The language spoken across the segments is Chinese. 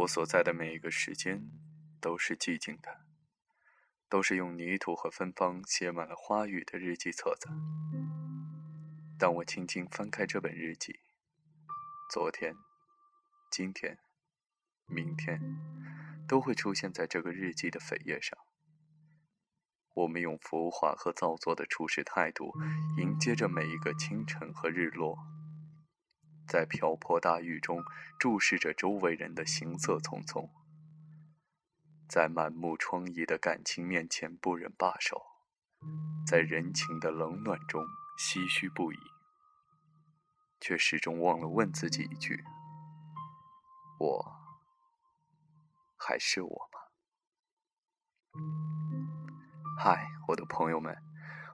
我所在的每一个时间都是寂静的，都是用泥土和芬芳写满了花语的日记册子。当我轻轻翻开这本日记，昨天、今天、明天，都会出现在这个日记的扉页上。我们用浮华和造作的处事态度，迎接着每一个清晨和日落，在瓢泼大雨中注视着周围人的行色匆匆，在满目疮痍的感情面前不忍罢手，在人情的冷暖中唏嘘不已，却始终忘了问自己一句：我还是我吗？嗨，我的朋友们，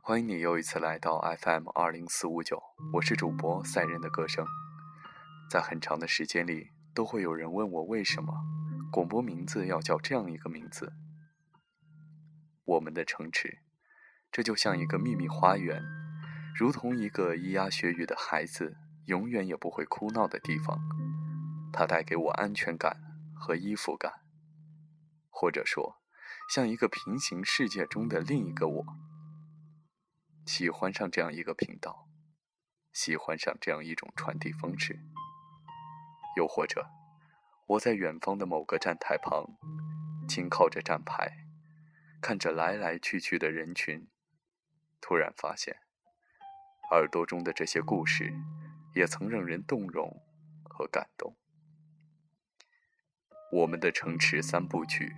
欢迎你又一次来到 FM 二零四五九，我是主播赛人的歌声。在很长的时间里，都会有人问我为什么广播名字要叫这样一个名字。我们的城池，这就像一个秘密花园，如同一个咿呀学语的孩子永远也不会哭闹的地方。它带给我安全感和依附感，或者说。像一个平行世界中的另一个我，喜欢上这样一个频道，喜欢上这样一种传递方式。又或者，我在远方的某个站台旁，轻靠着站牌，看着来来去去的人群，突然发现，耳朵中的这些故事，也曾让人动容和感动。我们的城池三部曲。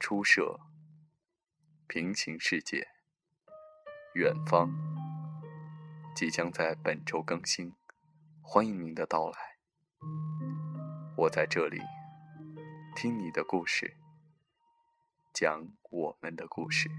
初设，平行世界，远方，即将在本周更新，欢迎您的到来。我在这里，听你的故事，讲我们的故事。